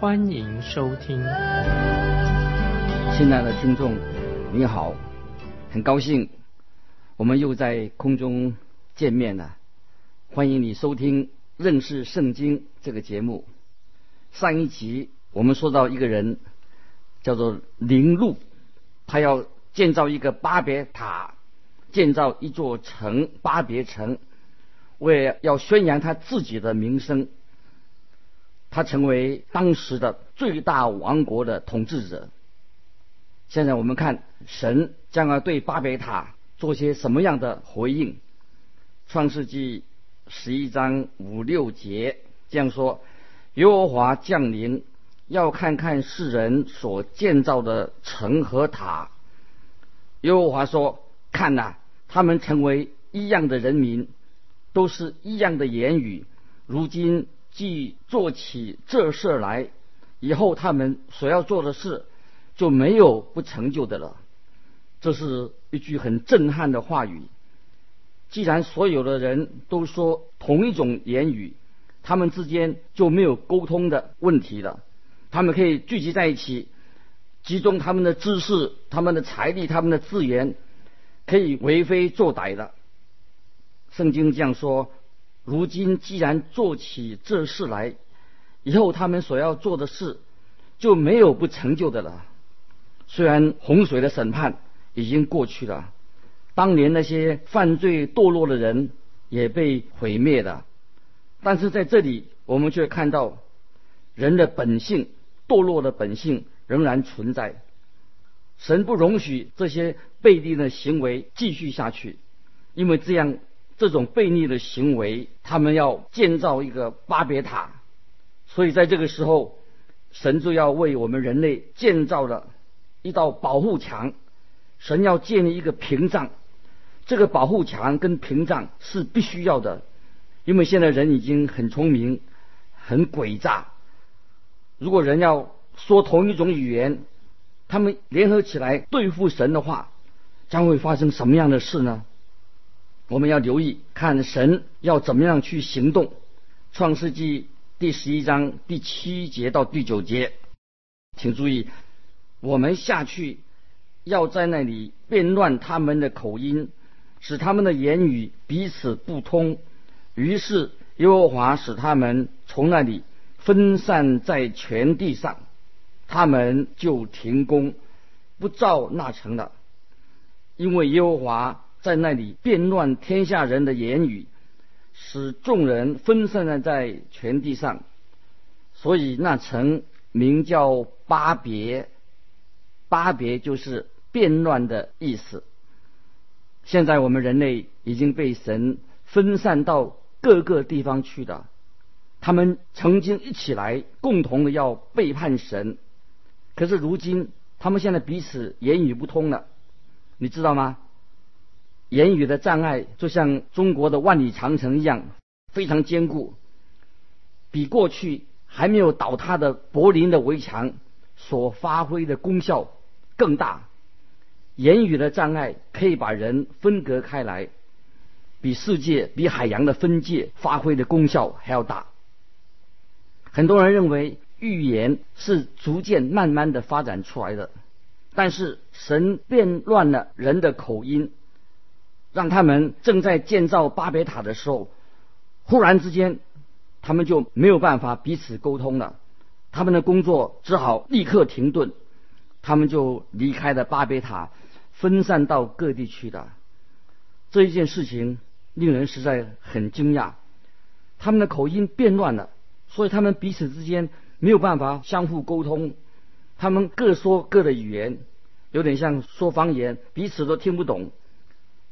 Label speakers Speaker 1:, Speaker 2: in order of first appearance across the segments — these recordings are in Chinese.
Speaker 1: 欢迎收听。
Speaker 2: 亲爱的听众，你好，很高兴我们又在空中见面了。欢迎你收听。认识圣经这个节目，上一集我们说到一个人叫做林禄，他要建造一个巴别塔，建造一座城巴别城，为要宣扬他自己的名声，他成为当时的最大王国的统治者。现在我们看神将要对巴别塔做些什么样的回应？创世纪。十一章五六节这样说：耶和华降临，要看看世人所建造的城和塔。耶和华说：“看呐，他们成为一样的人民，都是一样的言语。如今既做起这事来，以后他们所要做的事就没有不成就的了。”这是一句很震撼的话语。既然所有的人都说同一种言语，他们之间就没有沟通的问题了。他们可以聚集在一起，集中他们的知识、他们的财力、他们的资源，可以为非作歹的。圣经这样说：如今既然做起这事来，以后他们所要做的事就没有不成就的了。虽然洪水的审判已经过去了。当年那些犯罪堕落的人也被毁灭了，但是在这里我们却看到人的本性堕落的本性仍然存在。神不容许这些背逆的行为继续下去，因为这样这种悖逆的行为，他们要建造一个巴别塔，所以在这个时候，神就要为我们人类建造了一道保护墙，神要建立一个屏障。这个保护墙跟屏障是必须要的，因为现在人已经很聪明、很诡诈。如果人要说同一种语言，他们联合起来对付神的话，将会发生什么样的事呢？我们要留意看神要怎么样去行动。创世纪第十一章第七节到第九节，请注意，我们下去要在那里变乱他们的口音。使他们的言语彼此不通，于是耶和华使他们从那里分散在全地上，他们就停工，不造那城了。因为耶和华在那里变乱天下人的言语，使众人分散在在全地上，所以那城名叫巴别。巴别就是变乱的意思。现在我们人类已经被神分散到各个地方去的，他们曾经一起来共同的要背叛神，可是如今他们现在彼此言语不通了，你知道吗？言语的障碍就像中国的万里长城一样，非常坚固，比过去还没有倒塌的柏林的围墙所发挥的功效更大。言语的障碍可以把人分隔开来，比世界、比海洋的分界发挥的功效还要大。很多人认为预言是逐渐慢慢的发展出来的，但是神变乱了人的口音，让他们正在建造巴别塔的时候，忽然之间他们就没有办法彼此沟通了，他们的工作只好立刻停顿，他们就离开了巴别塔。分散到各地去的这一件事情，令人实在很惊讶。他们的口音变乱了，所以他们彼此之间没有办法相互沟通。他们各说各的语言，有点像说方言，彼此都听不懂。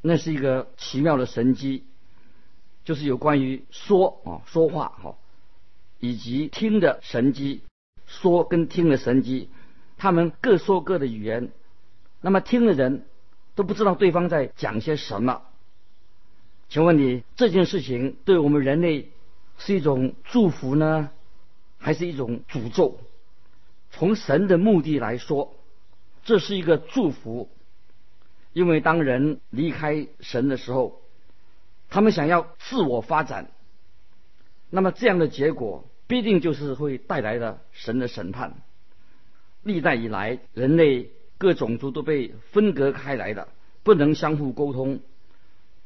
Speaker 2: 那是一个奇妙的神机，就是有关于说啊说话哈，以及听的神机，说跟听的神机。他们各说各的语言，那么听的人都不知道对方在讲些什么。请问你这件事情对我们人类是一种祝福呢，还是一种诅咒？从神的目的来说，这是一个祝福，因为当人离开神的时候，他们想要自我发展，那么这样的结果必定就是会带来的神的审判。历代以来，人类各种族都被分隔开来的，不能相互沟通。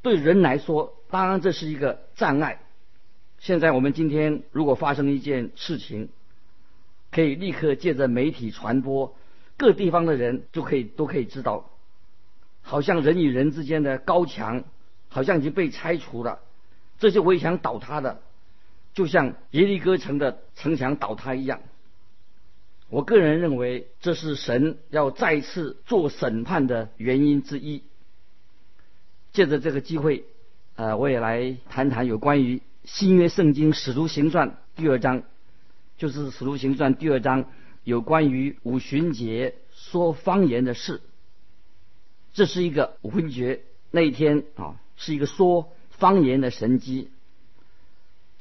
Speaker 2: 对人来说，当然这是一个障碍。现在我们今天如果发生一件事情，可以立刻借着媒体传播，各地方的人就可以都可以知道，好像人与人之间的高墙好像已经被拆除了，这些围墙倒塌的，就像耶利哥城的城墙倒塌一样。我个人认为，这是神要再次做审判的原因之一。借着这个机会，呃，我也来谈谈有关于新约圣经使徒行传第二章，就是使徒行传第二章有关于五旬节说方言的事。这是一个五旬节那一天啊，是一个说方言的神机。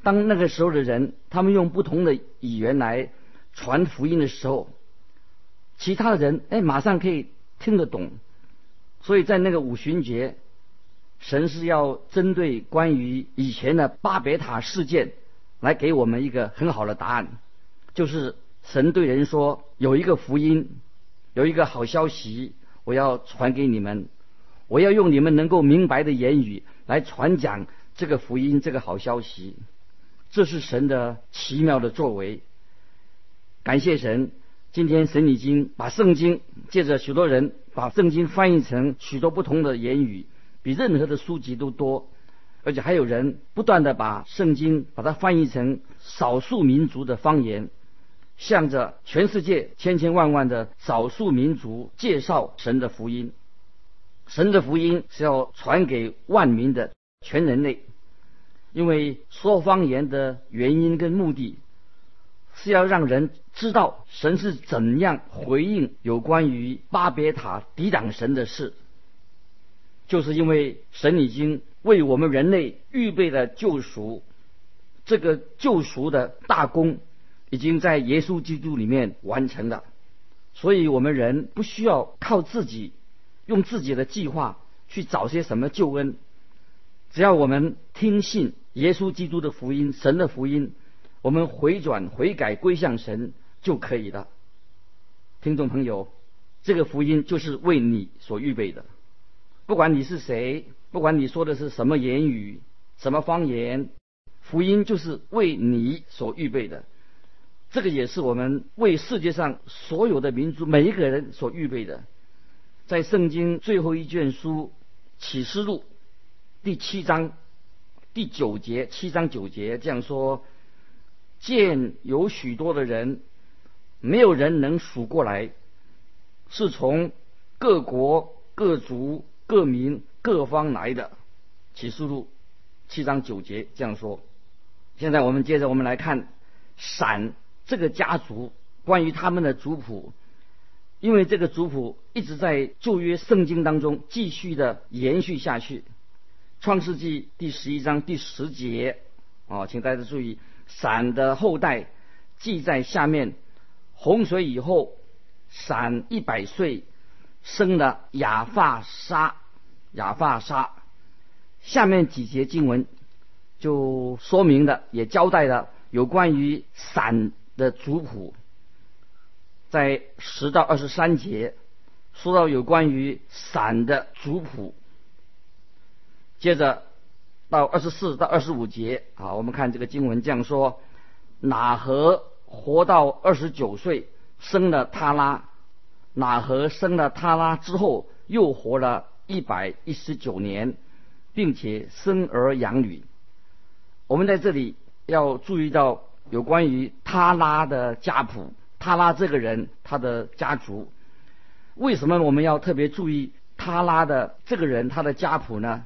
Speaker 2: 当那个时候的人，他们用不同的语言来传福音的时候，其他的人哎，马上可以听得懂。所以在那个五旬节。神是要针对关于以前的巴别塔事件，来给我们一个很好的答案，就是神对人说：“有一个福音，有一个好消息，我要传给你们，我要用你们能够明白的言语来传讲这个福音，这个好消息。”这是神的奇妙的作为。感谢神，今天神已经把圣经借着许多人把圣经翻译成许多不同的言语。比任何的书籍都多，而且还有人不断的把圣经把它翻译成少数民族的方言，向着全世界千千万万的少数民族介绍神的福音。神的福音是要传给万民的全人类，因为说方言的原因跟目的，是要让人知道神是怎样回应有关于巴别塔抵挡神的事。就是因为神已经为我们人类预备了救赎，这个救赎的大功已经在耶稣基督里面完成了，所以我们人不需要靠自己用自己的计划去找些什么救恩，只要我们听信耶稣基督的福音，神的福音，我们回转悔改归向神就可以了。听众朋友，这个福音就是为你所预备的。不管你是谁，不管你说的是什么言语、什么方言，福音就是为你所预备的。这个也是我们为世界上所有的民族每一个人所预备的。在圣经最后一卷书启示录第七章第九节，七章九节这样说：见有许多的人，没有人能数过来，是从各国各族。各民各方来的启示录七章九节这样说。现在我们接着我们来看闪这个家族关于他们的族谱，因为这个族谱一直在旧约圣经当中继续的延续下去。创世纪第十一章第十节啊，请大家注意，闪的后代记在下面。洪水以后，闪一百岁。生了亚发沙，亚发沙。下面几节经文就说明了，也交代了有关于闪的族谱。在十到二十三节说到有关于闪的族谱。接着到二十四到二十五节啊，我们看这个经文这样说：哪和活到二十九岁，生了他拉。哪和生了他拉之后，又活了一百一十九年，并且生儿养女。我们在这里要注意到有关于他拉的家谱，他拉这个人他的家族。为什么我们要特别注意他拉的这个人他的家谱呢？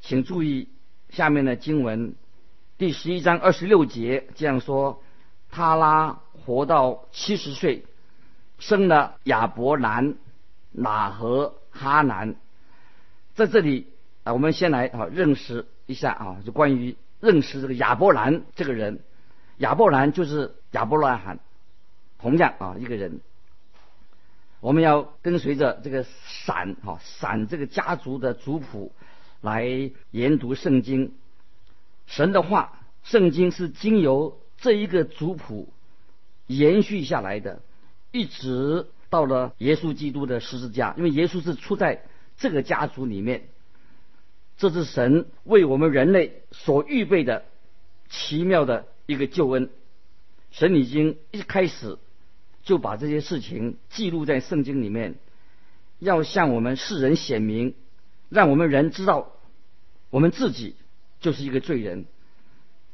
Speaker 2: 请注意下面的经文，第十一章二十六节这样说：他拉活到七十岁。生了亚伯兰、拿和哈南。在这里啊，我们先来啊认识一下啊，就关于认识这个亚伯兰这个人。亚伯兰就是亚伯拉罕，同样啊一个人。我们要跟随着这个闪哈闪这个家族的族谱来研读圣经。神的话，圣经是经由这一个族谱延续下来的，一直到了耶稣基督的十字架。因为耶稣是出在这个家族里面，这是神为我们人类所预备的奇妙的一个救恩。神已经一开始。就把这些事情记录在圣经里面，要向我们世人显明，让我们人知道，我们自己就是一个罪人。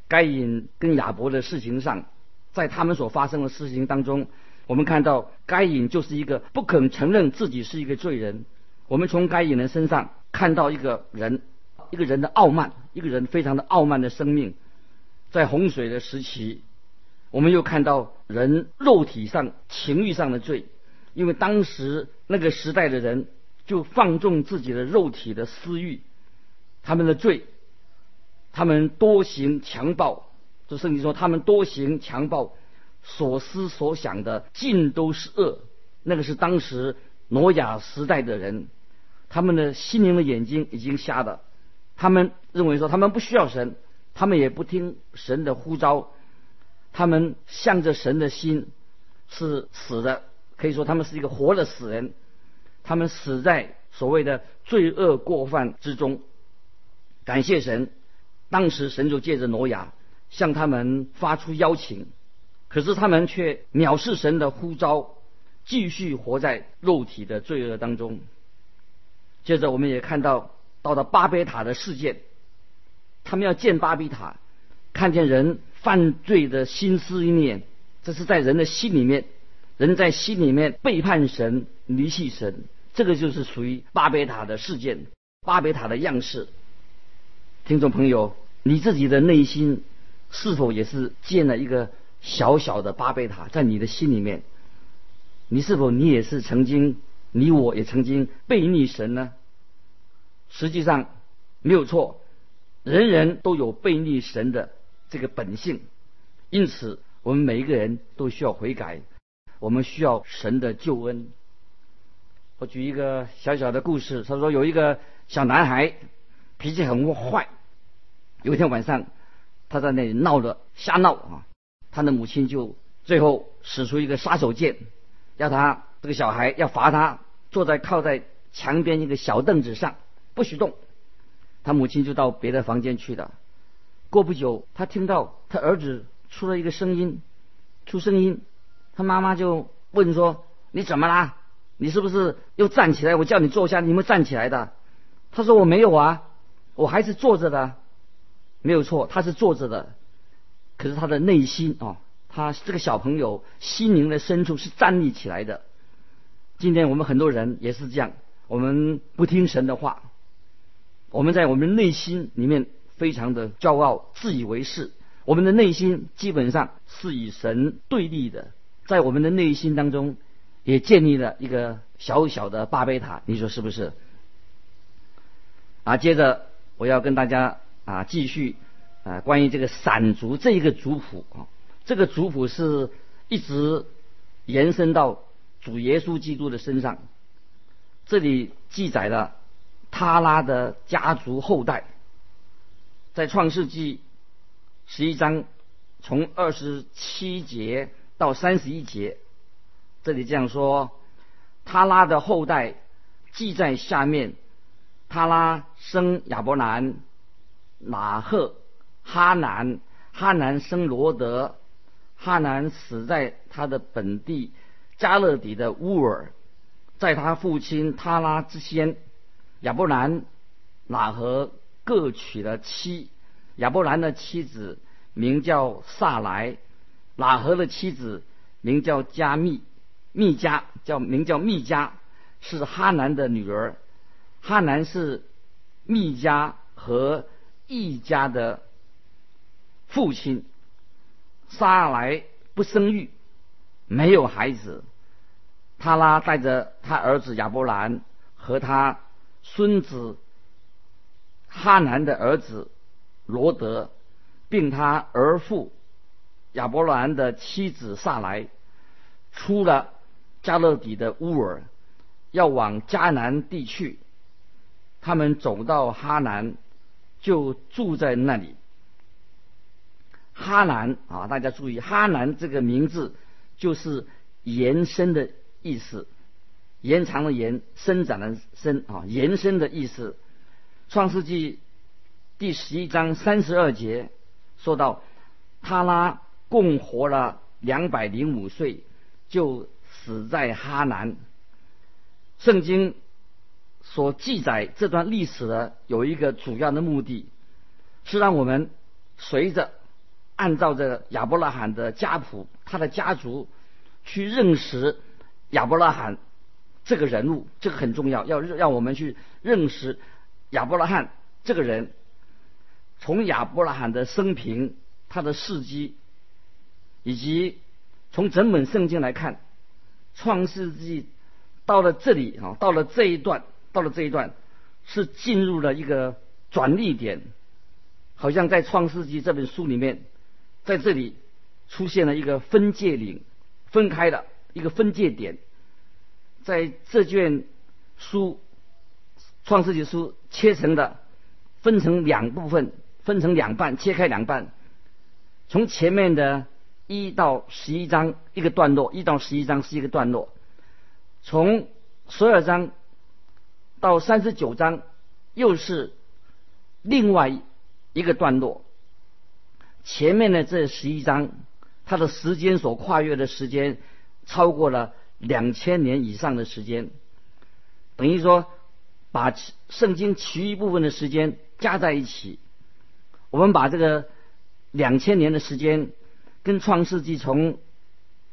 Speaker 2: 该隐跟亚伯的事情上，在他们所发生的事情当中，我们看到该隐就是一个不肯承认自己是一个罪人。我们从该隐的身上看到一个人，一个人的傲慢，一个人非常的傲慢的生命，在洪水的时期。我们又看到人肉体上、情欲上的罪，因为当时那个时代的人就放纵自己的肉体的私欲，他们的罪，他们多行强暴，就圣经说他们多行强暴，所思所想的尽都是恶。那个是当时挪亚时代的人，他们的心灵的眼睛已经瞎了，他们认为说他们不需要神，他们也不听神的呼召。他们向着神的心是死的，可以说他们是一个活的死人。他们死在所谓的罪恶过犯之中。感谢神，当时神就借着挪亚向他们发出邀请，可是他们却藐视神的呼召，继续活在肉体的罪恶当中。接着我们也看到到了巴别塔的事件，他们要建巴比塔，看见人。犯罪的心思意念，这是在人的心里面，人在心里面背叛神、离弃神，这个就是属于巴别塔的事件，巴别塔的样式。听众朋友，你自己的内心是否也是建了一个小小的巴别塔在你的心里面？你是否你也是曾经，你我也曾经背逆神呢？实际上没有错，人人都有背逆神的。这个本性，因此我们每一个人都需要悔改，我们需要神的救恩。我举一个小小的故事，他说有一个小男孩脾气很坏，有一天晚上他在那里闹着瞎闹啊，他的母亲就最后使出一个杀手锏，要他这个小孩要罚他坐在靠在墙边一个小凳子上不许动，他母亲就到别的房间去了。过不久，他听到他儿子出了一个声音，出声音，他妈妈就问说：“你怎么啦？你是不是又站起来？我叫你坐下，你没站起来的？”他说：“我没有啊，我还是坐着的，没有错，他是坐着的。可是他的内心啊，他这个小朋友心灵的深处是站立起来的。今天我们很多人也是这样，我们不听神的话，我们在我们内心里面。”非常的骄傲、自以为是，我们的内心基本上是与神对立的，在我们的内心当中也建立了一个小小的巴贝塔，你说是不是？啊，接着我要跟大家啊继续啊关于这个散族这一个族谱啊，这个族谱是一直延伸到主耶稣基督的身上，这里记载了他拉的家族后代。在创世纪十一章，从二十七节到三十一节，这里这样说：他拉的后代记在下面。他拉生亚伯兰、拿赫、哈南，哈南生罗德，哈南死在他的本地加勒底的乌尔，在他父亲他拉之先，亚伯兰、拿和。各娶了妻，亚伯兰的妻子名叫萨莱，拉合的妻子名叫加密，密加叫名叫密加，是哈南的女儿。哈南是密加和易家的父亲。萨莱不生育，没有孩子。他拉带着他儿子亚伯兰和他孙子哈南的儿子罗德，并他儿父亚伯兰的妻子萨来，出了加勒底的乌尔，要往迦南地去。他们走到哈南，就住在那里。哈南啊，大家注意，哈南这个名字就是延伸的意思，延长的延，伸展的伸啊，延伸的意思。创世纪第十一章三十二节说到，他拉共活了两百零五岁，就死在哈南。圣经。所记载这段历史的有一个主要的目的，是让我们随着按照这亚伯拉罕的家谱，他的家族去认识亚伯拉罕这个人物，这个很重要，要让我们去认识亚伯拉罕这个人。从亚伯拉罕的生平、他的事迹，以及从整本圣经来看，创世纪到了这里啊，到了这一段。到了这一段，是进入了一个转捩点，好像在《创世纪》这本书里面，在这里出现了一个分界岭，分开的一个分界点，在这卷书《创世纪》书切成的，分成两部分，分成两半，切开两半，从前面的一到十一章一个段落，一到十一章是一个段落，从十二章。到三十九章，又是另外一个段落。前面的这十一章，它的时间所跨越的时间超过了两千年以上的时间，等于说把圣经其余部分的时间加在一起，我们把这个两千年的时间跟创世纪从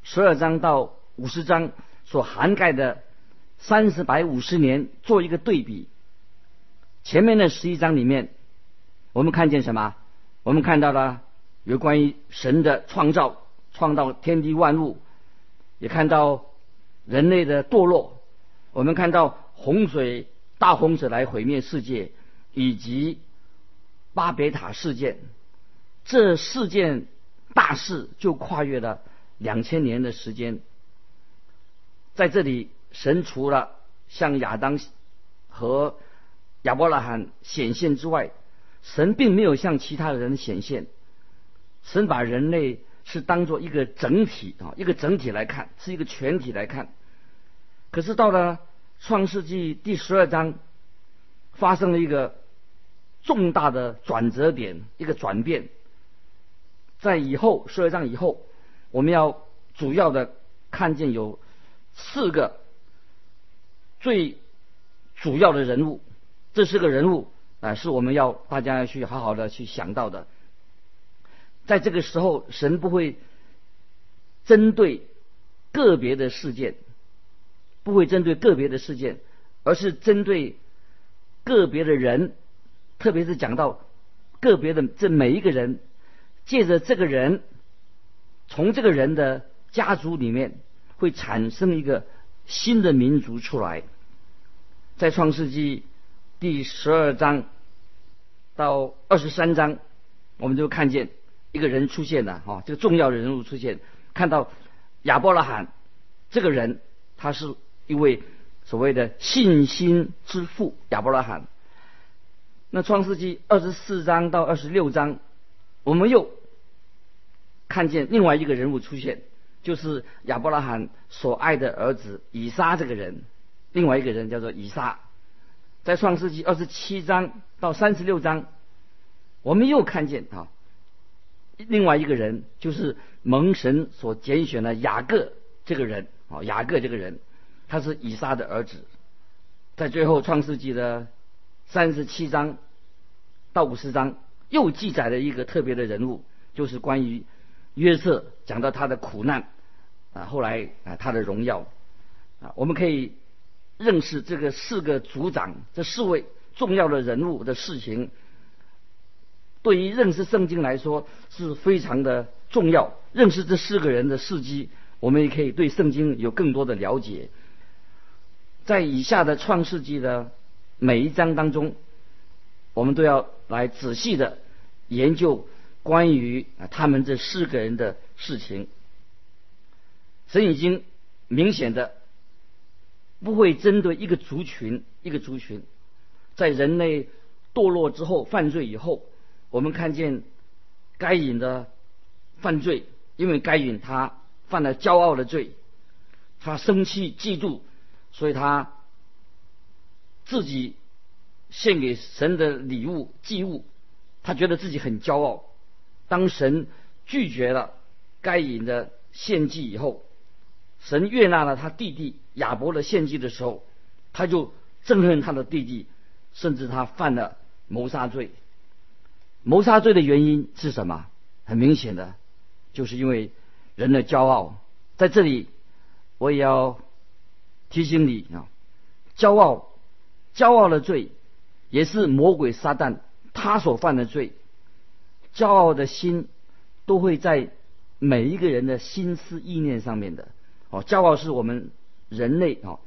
Speaker 2: 十二章到五十章所涵盖的。三十百五十年做一个对比，前面的十一章里面，我们看见什么？我们看到了有关于神的创造，创造天地万物，也看到人类的堕落。我们看到洪水、大洪水来毁灭世界，以及巴别塔事件。这四件大事就跨越了两千年的时间，在这里。神除了向亚当和亚伯拉罕显现之外，神并没有向其他人显现。神把人类是当做一个整体啊，一个整体来看，是一个全体来看。可是到了创世纪第十二章，发生了一个重大的转折点，一个转变。在以后十二章以后，我们要主要的看见有四个。最主要的人物，这是个人物啊，是我们要大家要去好好的去想到的。在这个时候，神不会针对个别的事件，不会针对个别的事件，而是针对个别的人，特别是讲到个别的这每一个人，借着这个人，从这个人的家族里面会产生一个新的民族出来。在创世纪第十二章到二十三章，我们就看见一个人出现了，哈，这个重要人物出现，看到亚伯拉罕这个人，他是一位所谓的信心之父亚伯拉罕。那创世纪二十四章到二十六章，我们又看见另外一个人物出现，就是亚伯拉罕所爱的儿子以撒这个人。另外一个人叫做以撒，在创世纪二十七章到三十六章，我们又看见啊，另外一个人就是蒙神所拣选的雅各这个人啊，雅各这个人，他是以撒的儿子。在最后创世纪的三十七章到五十章，又记载了一个特别的人物，就是关于约瑟，讲到他的苦难啊，后来啊他的荣耀啊，我们可以。认识这个四个族长，这四位重要的人物的事情，对于认识圣经来说是非常的重要。认识这四个人的事迹，我。们也可以对圣经有更多的了解。在以下的创世纪的每一章当中，我们都要来仔细的研究关于啊他们这四个人的事情。神已经明显的不会针对一个族群一个族群，在人类堕落之后犯罪以后，我们看见该隐的犯罪，因为该隐他犯了骄傲的罪，他生气嫉妒。所以他自己献给神的礼物祭物，他觉得自己很骄傲。当神拒绝了该隐的献祭以后，神悦纳了他弟弟亚伯的献祭的时候，他就憎恨他的弟弟，甚至他犯了谋杀罪。谋杀罪的原因是什么？很明显的，就是因为人的骄傲。在这里，我也要。提醒你啊，骄傲，骄傲的罪，也是魔鬼撒旦他所犯的罪。骄傲的心都会在每一个人的心思意念上面的。哦，骄傲是我们人类啊，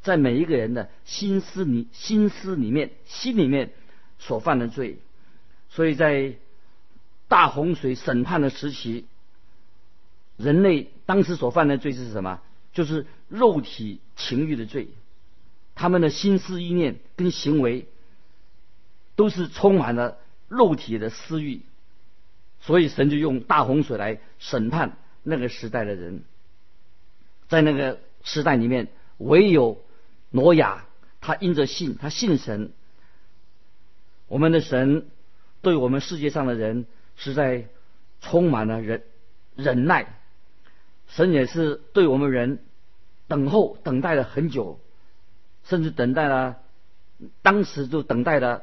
Speaker 2: 在每一个人的心思里、心思里面、心里面所犯的罪。所以在大洪水审判的时期，人类当时所犯的罪是什么？就是肉体情欲的罪，他们的心思意念跟行为都是充满了肉体的私欲，所以神就用大洪水来审判那个时代的人。在那个时代里面，唯有挪亚，他因着信，他信神。我们的神对我们世界上的人实在充满了忍忍耐。神也是对我们人等候等待了很久，甚至等待了，当时就等待了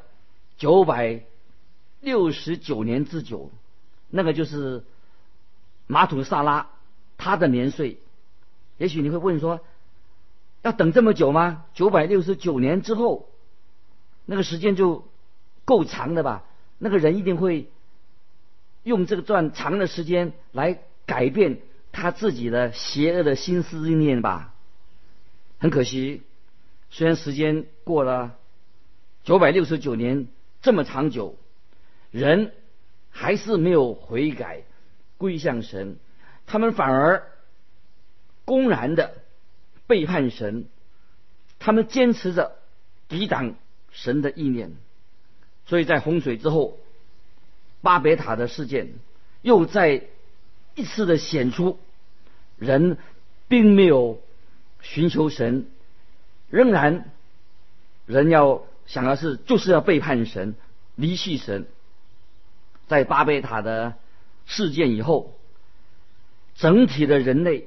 Speaker 2: 九百六十九年之久，那个就是马土萨拉他的年岁。也许你会问说，要等这么久吗？九百六十九年之后，那个时间就够长的吧？那个人一定会用这个段长的时间来改变。他自己的邪恶的心思意念吧，很可惜，虽然时间过了九百六十九年这么长久，人还是没有悔改归向神，他们反而公然的背叛神，他们坚持着抵挡神的意念，所以在洪水之后，巴别塔的事件又在。一次的显出，人并没有寻求神，仍然人要想的是，就是要背叛神，离弃神。在巴别塔的事件以后，整体的人类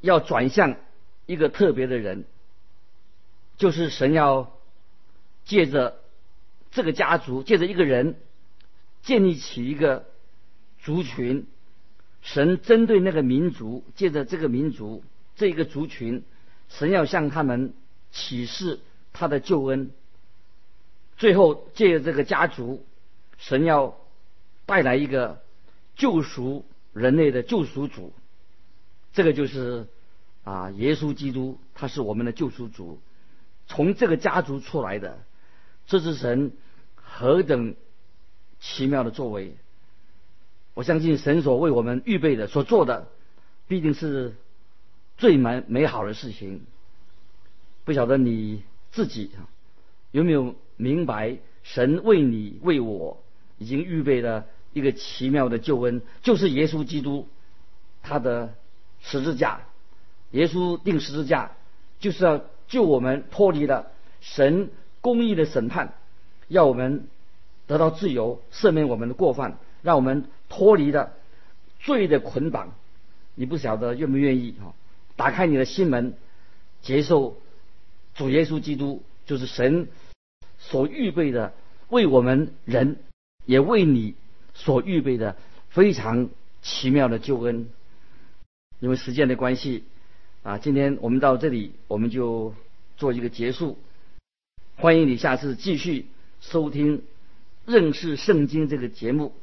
Speaker 2: 要转向一个特别的人，就是神要借着这个家族，借着一个人，建立起一个。族群，神针对那个民族，借着这个民族这个族群，神要向他们启示他的救恩。最后借着这个家族，神要带来一个救赎人类的救赎主。这个就是啊，耶稣基督，他是我们的救赎主，从这个家族出来的，这是神何等奇妙的作为。我相信神所为我们预备的、所做的，必定是最美美好的事情。不晓得你自己有没有明白，神为你、为我已经预备了一个奇妙的救恩，就是耶稣基督他的十字架。耶稣定十字架，就是要救我们脱离了神公义的审判，要我们得到自由，赦免我们的过犯，让我们。脱离了罪的捆绑，你不晓得愿不愿意哈？打开你的心门，接受主耶稣基督，就是神所预备的，为我们人也为你所预备的非常奇妙的救恩。因为时间的关系啊，今天我们到这里，我们就做一个结束。欢迎你下次继续收听认识圣经这个节目。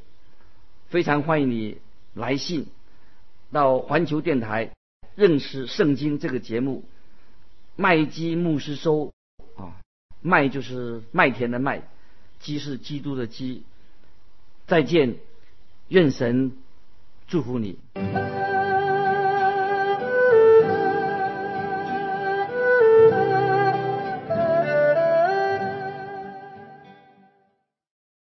Speaker 2: 非常欢迎你来信到环球电台认识圣经这个节目。麦基牧师收啊，麦就是麦田的麦，基是基督的基。再见，愿神祝福你。